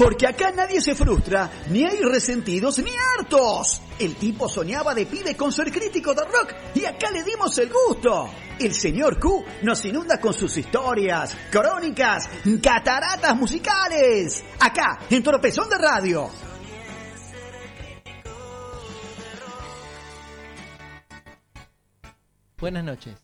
Porque acá nadie se frustra, ni hay resentidos ni hartos. El tipo soñaba de pibe con ser crítico de rock y acá le dimos el gusto. El señor Q nos inunda con sus historias, crónicas, cataratas musicales. Acá, en Tropezón de Radio. Buenas noches.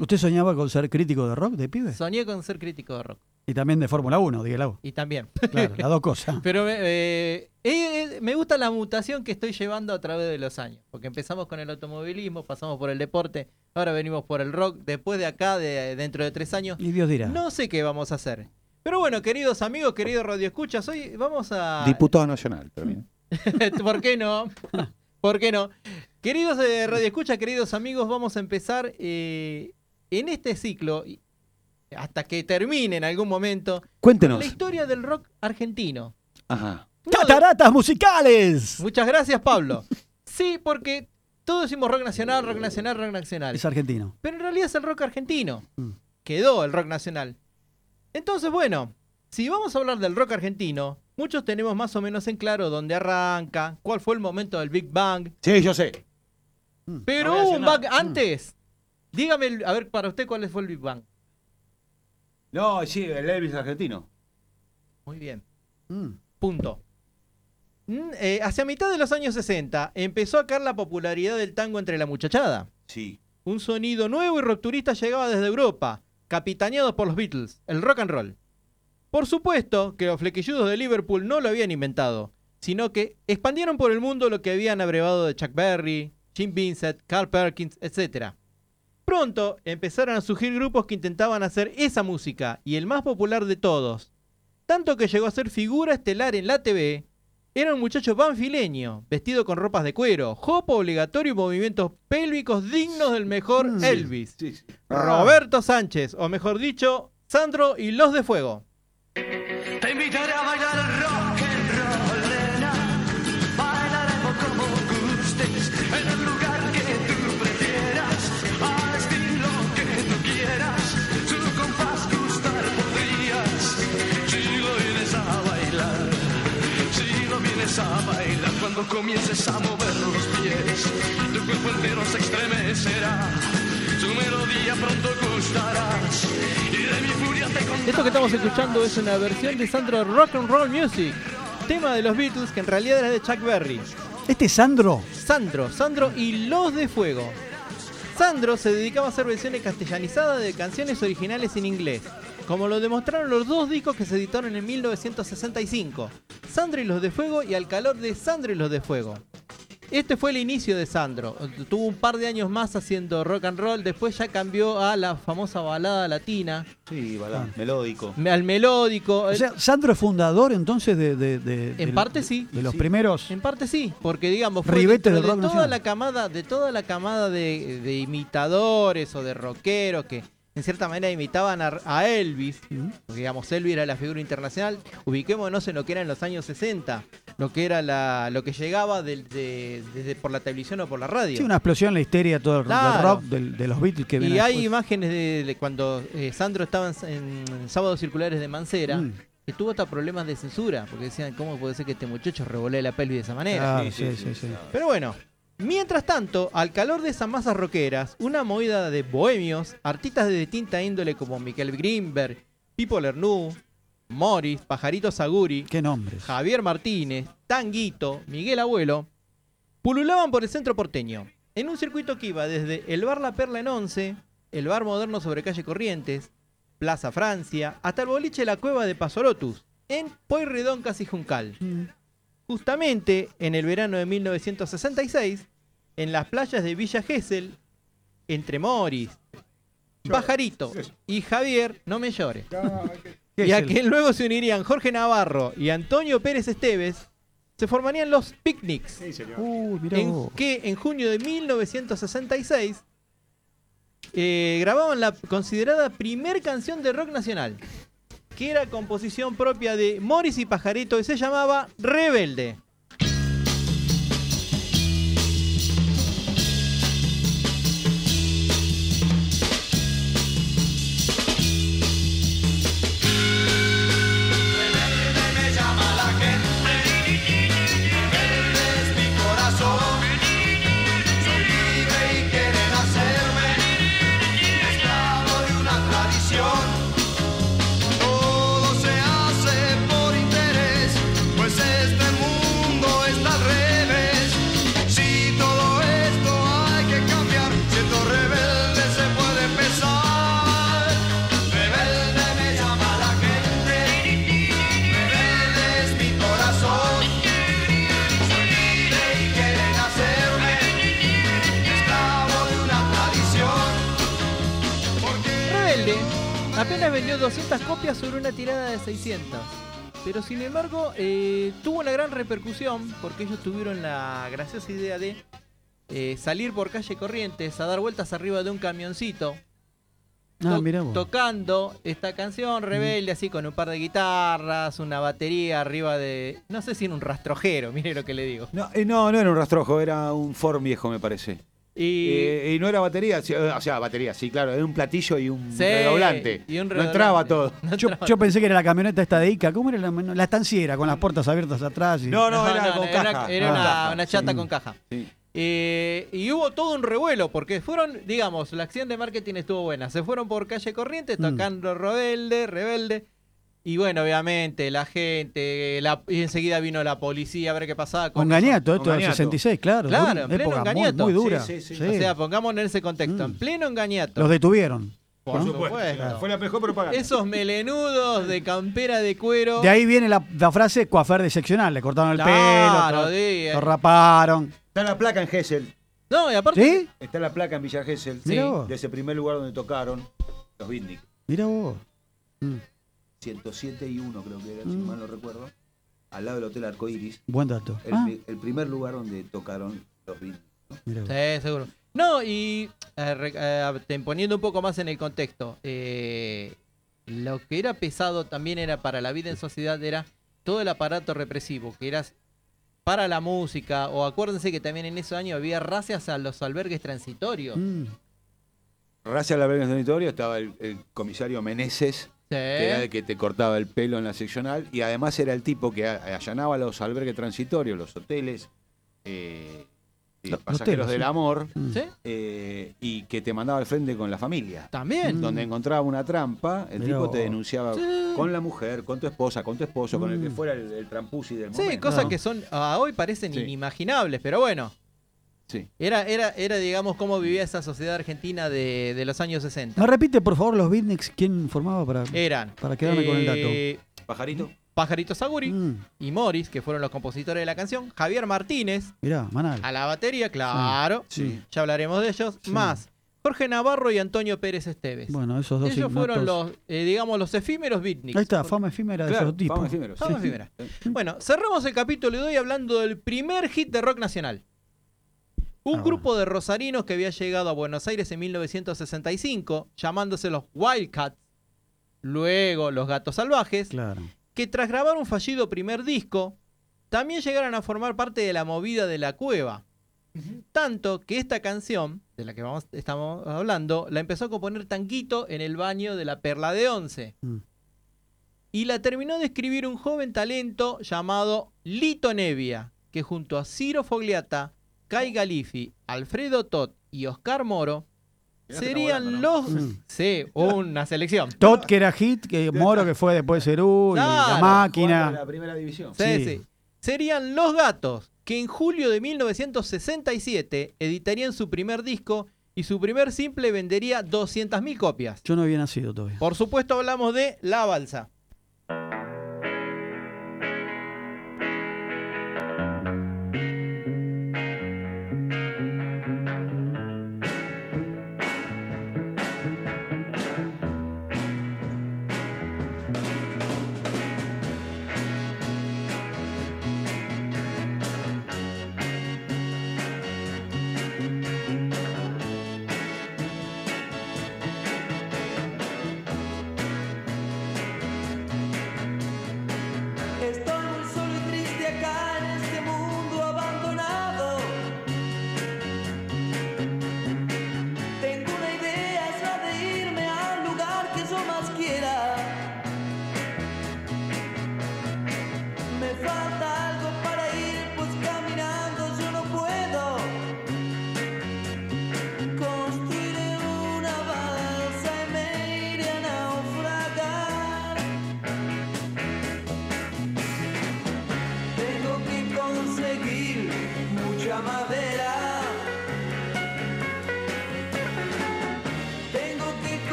¿Usted soñaba con ser crítico de rock de pibe? Soñé con ser crítico de rock. Y también de Fórmula 1, dígalo. Y también. Claro, las dos cosas. Pero eh, eh, eh, me gusta la mutación que estoy llevando a través de los años. Porque empezamos con el automovilismo, pasamos por el deporte, ahora venimos por el rock. Después de acá, de, dentro de tres años, Y Dios dirá. no sé qué vamos a hacer. Pero bueno, queridos amigos, queridos radioescuchas, hoy vamos a... Diputado nacional, termina. ¿Por qué no? ¿Por qué no? Queridos eh, radioescuchas, queridos amigos, vamos a empezar eh, en este ciclo, hasta que termine en algún momento, Cuéntenos. la historia del rock argentino. Ajá. No de- ¡Cataratas musicales! Muchas gracias, Pablo. Sí, porque todos decimos rock nacional, rock nacional, rock nacional. Es argentino. Pero en realidad es el rock argentino. Mm. Quedó el rock nacional. Entonces, bueno, si vamos a hablar del rock argentino, muchos tenemos más o menos en claro dónde arranca, cuál fue el momento del Big Bang. Sí, yo sé. Pero No voy a hubo un. Bang antes. Dígame, a ver, para usted, ¿cuál fue el Big Bang? No, sí, el Elvis argentino. Muy bien. Mm. Punto. Mm, eh, hacia mitad de los años 60 empezó a caer la popularidad del tango entre la muchachada. Sí. Un sonido nuevo y rupturista llegaba desde Europa, capitaneado por los Beatles, el rock and roll. Por supuesto que los flequilludos de Liverpool no lo habían inventado, sino que expandieron por el mundo lo que habían abrevado de Chuck Berry, Jim Vincent, Carl Perkins, etc. Pronto empezaron a surgir grupos que intentaban hacer esa música, y el más popular de todos, tanto que llegó a ser figura estelar en la TV, era un muchacho panfileño, vestido con ropas de cuero, jopo obligatorio y movimientos pélvicos dignos del mejor. Elvis. Sí. Roberto Sánchez, o mejor dicho, Sandro y los de Fuego. Cuando comiences a mover los pies, tu cuerpo entero se estremecerá. Su melodía pronto gustarás, y de mi furia te contaré. Esto que estamos escuchando es una versión de Sandro Rock and Roll Music, tema de los Beatles que en realidad era de Chuck Berry. Este es Sandro. Sandro, Sandro y los de Fuego. Sandro se dedicaba a hacer versiones castellanizadas de canciones originales en inglés, como lo demostraron los dos discos que se editaron en 1965, Sandro y los de Fuego y Al calor de Sandro y los de Fuego. Este fue el inicio de Sandro. Tuvo un par de años más haciendo rock and roll, después ya cambió a la famosa balada latina, Sí, balá, melódico. al melódico. O sea, Sandro es fundador entonces de. de- de- En de- parte sí. De los Sí. primeros. En parte sí, porque digamos fue Ribete dentro del de rock toda nacional. la camada, de toda la camada de, de imitadores o de rockeros que en cierta manera imitaban a, a Elvis, porque digamos Elvis era la figura internacional, ubiquémonos en lo que era en los años 60, lo que era la, lo que llegaba del- de- desde por la televisión o por la radio. Sí, una explosión en la histeria todo el, del Claro. rock del- de los Beatles que y viene hay después. imágenes de, de cuando eh, Sandro estaba en, en Sábados Circulares de Mancera, Mm. que tuvo hasta problemas de censura, porque decían, ¿cómo puede ser que este muchacho revolee la pelvis de esa manera? Claro, sí, sí. sí. Pero bueno, mientras tanto, al calor de esas masas rockeras, una movida de bohemios, artistas de distinta índole como Michael Greenberg, Pipo Lernú, Morris, Pajarito Saguri, Qué nombres. Javier Martínez, Tanguito, Miguel Abuelo, pululaban por el centro porteño, en un circuito que iba desde el bar La Perla en Once, el bar moderno sobre calle Corrientes, Plaza Francia, hasta el boliche La Cueva de Pasorotus, en Pueyrredón casi Juncal. Justamente en el verano de 1966, en las playas de Villa Gesell, entre Morris, Pajarito y Javier, no me llores. ¿Qué Y a que luego se unirían Jorge Navarro y Antonio Pérez Esteves, se formarían los Picnics, en que en junio de 1966 eh, grababan la considerada primer canción de rock nacional, que era composición propia de Morris y Pajarito y se llamaba Rebelde. Apenas vendió 200 copias sobre una tirada de 600. Pero sin embargo, eh, tuvo una gran repercusión porque ellos tuvieron la graciosa idea de eh, salir por calle Corrientes a dar vueltas arriba de un camioncito Ah, to- tocando esta canción rebelde así con un par de guitarras, una batería arriba de... No sé si en un rastrojero, mire lo que le digo. No, eh, no, no era un rastrojo, era un Ford viejo, me parece. Y... Eh, y no era batería, sí, o sea, batería, sí, claro, era un platillo y un Sí, redoblante. y un No entraba todo. No Yo, entraba yo pensé que era la camioneta esta de Ica. ¿Cómo era la, la estanciera con las puertas abiertas atrás? y- No, no, era con era, caja. era Ah, una, chata sí. con caja. Sí. Eh, y hubo todo un revuelo, porque fueron, digamos, la acción de marketing estuvo buena. Se fueron por calle Corrientes Mm. tocando rebelde, rebelde. Y bueno, obviamente, la gente, la- y enseguida vino la policía a ver qué pasaba. Con Con Gañato, esto del Gañato. 66, claro. Claro, en pleno época muy, dura. sí, sí. Sí. O sea, pongámonos en ese contexto. Mm. En pleno engañato. Los detuvieron. por ¿no? supuesto. Fue la mejor propaganda. Esos melenudos de campera de cuero. De ahí viene la, la frase coafer de seccional. Le cortaron el Claro, pelo, lo raparon. Está la placa en Gessel. No, y aparte. ¿Sí? Está la placa en Villa Gesell. De ese primer lugar donde tocaron los Bitnik. Mira vos. Mm, 107 y 1 creo que era, si Mm. mal no recuerdo. Al lado del Hotel Arcoiris. buen dato. El, Ah, el primer lugar donde tocaron los mirá vos. Sí, seguro. No, y eh, eh, poniendo un poco más en el contexto, eh, lo que era pesado también era para la vida en sociedad, era todo el aparato represivo, que era para la música, o acuérdense que también en esos años había racias a los albergues transitorios. Mm, Gracias al albergue sanitario estaba el, el comisario Meneses. Que era el que te cortaba el pelo en la seccional, y además era el tipo que allanaba los albergues transitorios, los hoteles, eh, Los pasajeros hoteles, del sí. amor, mm. ¿Sí? eh, y que te mandaba al frente con la familia. También. Mm. Donde encontraba una trampa, el tipo te denunciaba Sí. con la mujer, con tu esposa, con tu esposo, con el que Mm. fuera el, el trampusi del Sí, momento. cosas No. que son a hoy parecen Sí. inimaginables, pero bueno. Sí. Era, era, era, digamos, cómo vivía esa sociedad argentina de, de los años 60. ¿Me repite, por favor, los beatniks? ¿Quién formaba para...? Eran Para quedarme con el dato. eh, Pajarito. Pajarito Saguri Mm, y Morris, que fueron los compositores de la canción. Javier Martínez mirá, Manal. a la batería, claro. Sí. Ya hablaremos de ellos. Sí. Más Jorge Navarro y Antonio Pérez Esteves. Bueno, esos dos Ellos fueron los, eh, digamos, los efímeros beatniks. Ahí está, Porque- fama efímera de Claro, esos tipos. fama efímero, Fama sí. efímera. Bueno, cerramos el capítulo de hoy hablando del primer hit de rock nacional. Un Ah, grupo de rosarinos que había llegado a Buenos Aires en 1965, llamándose los Wildcats, luego los Gatos Salvajes, Claro. que tras grabar un fallido primer disco, también llegaron a formar parte de la movida de la cueva. Tanto que esta canción, de la que vamos, estamos hablando, la empezó a componer Tanquito en el baño de la Perla de Once. Mm. Y la terminó de escribir un joven talento llamado Lito Nevia, que junto a Ciro Fogliata, Kai Galifi, Alfredo Tot y Oscar Moro serían los... ¿no? Sí, una selección. Todd, que era hit, que Moro, que fue después Cerú, y la Claro. Jugando máquina. la primera división. Sí, Sí. sí. Serían Los Gatos, que en julio de 1967 editarían su primer disco y su primer simple vendería 200.000 copias. Yo no había nacido todavía. Por supuesto hablamos de La Balsa.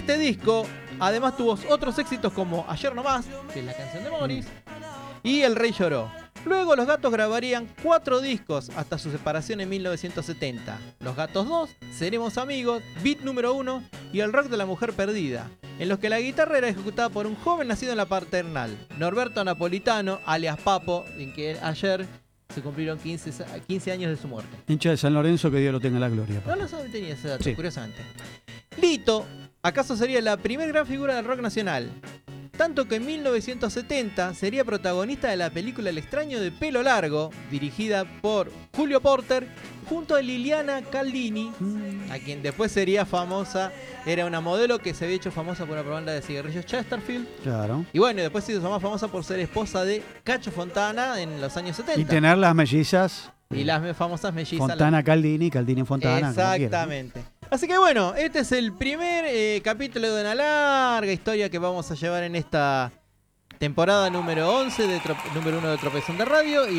Este disco además tuvo otros éxitos como Ayer No Más, que es la canción de Morris, y El Rey Lloró. Luego los gatos grabarían cuatro discos hasta su separación en 1970. Los gatos 2, Seremos amigos, Beat número 1 y El rock de la mujer perdida, en los que la guitarra era ejecutada por un joven nacido en la paternal, Norberto Napolitano, alias Papo, en que ayer se cumplieron 15, sa- 15 años de su muerte. Hincha de San Lorenzo, que Dios lo tenga en la gloria. No lo sabía, tenía ese dato, Sí. curiosamente. Lito, acaso sería la primera gran figura del rock nacional. Tanto que en 1970 sería protagonista de la película El extraño de pelo largo, dirigida por Julio Porter, junto a Liliana Caldini, a quien después sería famosa, era una modelo que se había hecho famosa por una propaganda de cigarrillos Chesterfield. Claro. Y bueno, después se hizo más famosa por ser esposa de Cacho Fontana en los años 70. Y tener las mellizas. Y las famosas mellizas. Fontana Caldini, Caldini Fontana. Exactamente. Así que bueno, este es el primer eh, capítulo de una larga historia que vamos a llevar en esta temporada número 11 de número 1 de Tropezón de Radio. Y